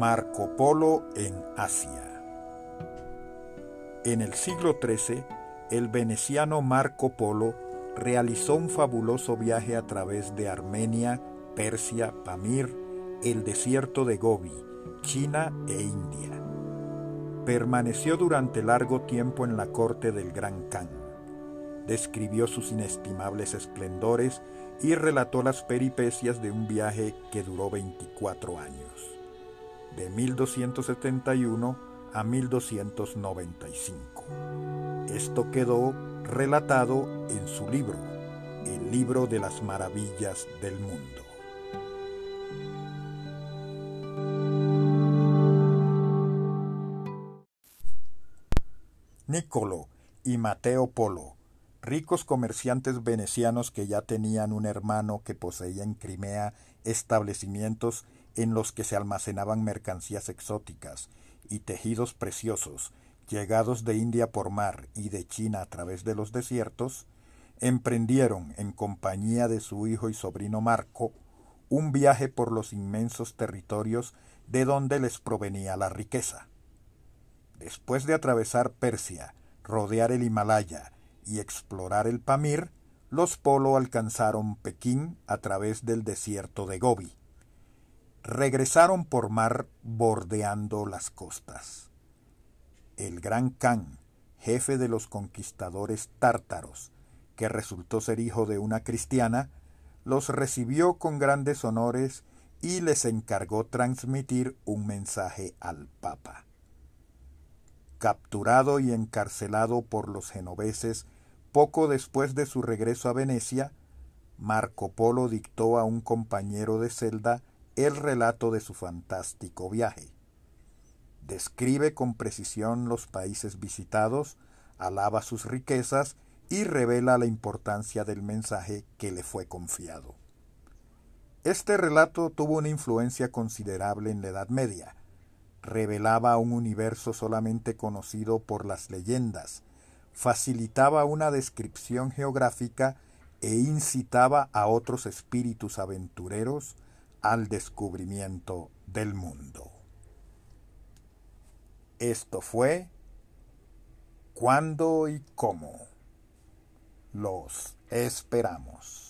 Marco Polo en Asia. En el siglo XIII, el veneciano Marco Polo realizó un fabuloso viaje a través de Armenia, Persia, Pamir, el desierto de Gobi, China e India. Permaneció durante largo tiempo en la corte del Gran Khan. Describió sus inestimables esplendores y relató las peripecias de un viaje que duró 24 años, de 1271 a 1295. Esto quedó relatado en su libro, el libro de las maravillas del mundo. Nicolo y Mateo Polo, ricos comerciantes venecianos que ya tenían un hermano que poseía en Crimea establecimientos en los que se almacenaban mercancías exóticas y tejidos preciosos llegados de India por mar y de China a través de los desiertos, emprendieron, en compañía de su hijo y sobrino Marco, un viaje por los inmensos territorios de donde les provenía la riqueza. Después de atravesar Persia, rodear el Himalaya y explorar el Pamir, los Polo alcanzaron Pekín a través del desierto de Gobi. Regresaron por mar bordeando las costas el gran Khan, jefe de los conquistadores tártaros, que resultó ser hijo de una cristiana, los recibió con grandes honores y les encargó transmitir un mensaje al Papa. Capturado y encarcelado por los genoveses poco después de su regreso a Venecia, Marco Polo dictó a un compañero de celda el relato de su fantástico viaje describe con precisión los países visitados, alaba sus riquezas y revela la importancia del mensaje que le fue confiado. Este relato tuvo una influencia considerable en la Edad Media. Revelaba un universo solamente conocido por las leyendas, facilitaba una descripción geográfica e incitaba a otros espíritus aventureros al descubrimiento del mundo. Esto fue cuándo y cómo. Los esperamos.